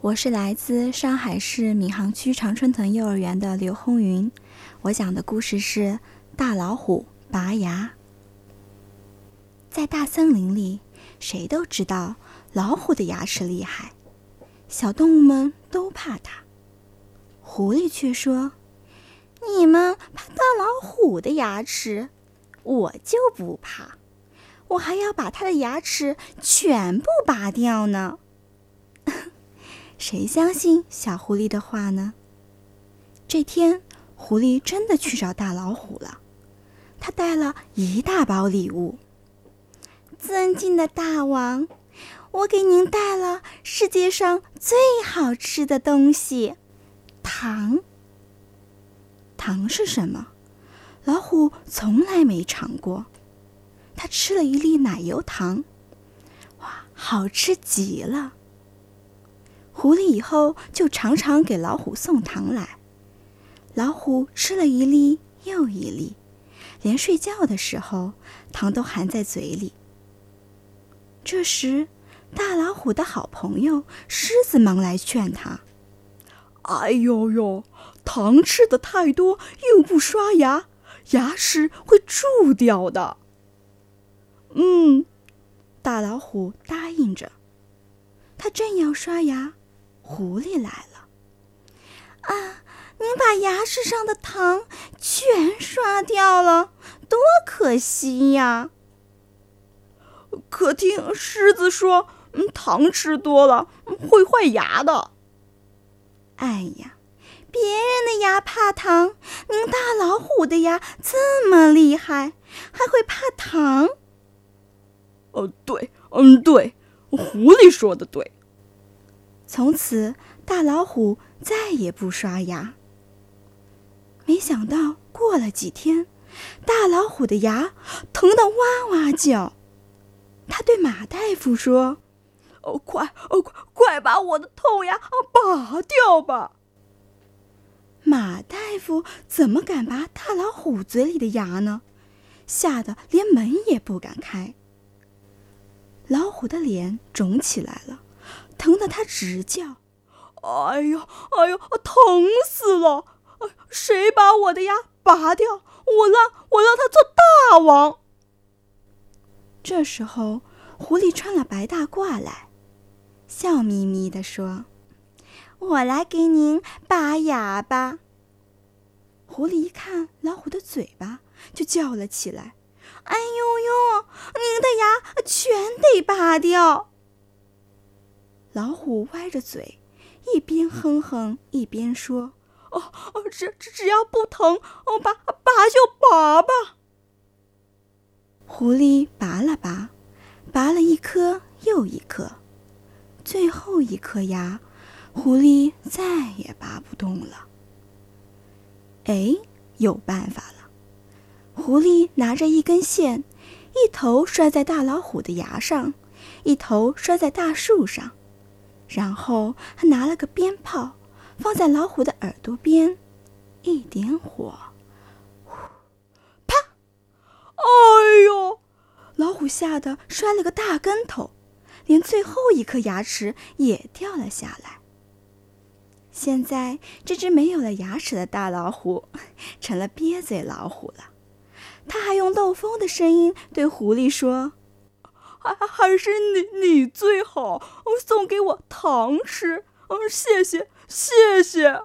我是来自上海市闵行区常春藤幼儿园的刘红云，我讲的故事是《大老虎拔牙》。在大森林里，谁都知道老虎的牙齿厉害，小动物们都怕它。狐狸却说：“你们怕大老虎的牙齿，我就不怕。”我还要把它的牙齿全部拔掉呢。谁相信小狐狸的话呢？这天，狐狸真的去找大老虎了。他带了一大包礼物。尊敬的大王，我给您带了世界上最好吃的东西——糖。糖是什么？老虎从来没尝过。他吃了一粒奶油糖，哇，好吃极了！狐狸以后就常常给老虎送糖来，老虎吃了一粒又一粒，连睡觉的时候糖都含在嘴里。这时，大老虎的好朋友狮子忙来劝他：“哎呦呦，糖吃的太多又不刷牙，牙齿会蛀掉的。”嗯，大老虎答应着。他正要刷牙，狐狸来了。啊，您把牙齿上的糖全刷掉了，多可惜呀！可听狮子说，糖吃多了会坏牙的。哎呀，别人的牙怕糖，您大老虎的牙这么厉害，还会怕糖？哦，对，嗯，对，狐狸说的对。从此，大老虎再也不刷牙。没想到，过了几天，大老虎的牙疼得哇哇叫。他对马大夫说：“哦，快，哦，快，快把我的痛牙拔掉吧！”马大夫怎么敢拔大老虎嘴里的牙呢？吓得连门也不敢开。老虎的脸肿起来了，疼得它直叫：“哎呦，哎呦，疼死了！谁把我的牙拔掉？我让，我让他做大王。”这时候，狐狸穿了白大褂来，笑眯眯地说：“我来给您拔牙吧。”狐狸一看老虎的嘴巴，就叫了起来。哎呦呦！您的牙全得拔掉。老虎歪着嘴，一边哼哼一边说：“哦哦，只只要不疼，哦拔拔就拔吧。”狐狸拔了拔，拔了一颗又一颗，最后一颗牙，狐狸再也拔不动了。哎，有办法了。狐狸拿着一根线，一头拴在大老虎的牙上，一头拴在大树上，然后还拿了个鞭炮，放在老虎的耳朵边，一点火，啪！哎呦！老虎吓得摔了个大跟头，连最后一颗牙齿也掉了下来。现在，这只没有了牙齿的大老虎，成了瘪嘴老虎了。他还用漏风的声音对狐狸说：“还还是你你最好，送给我糖吃，嗯，谢谢谢谢。”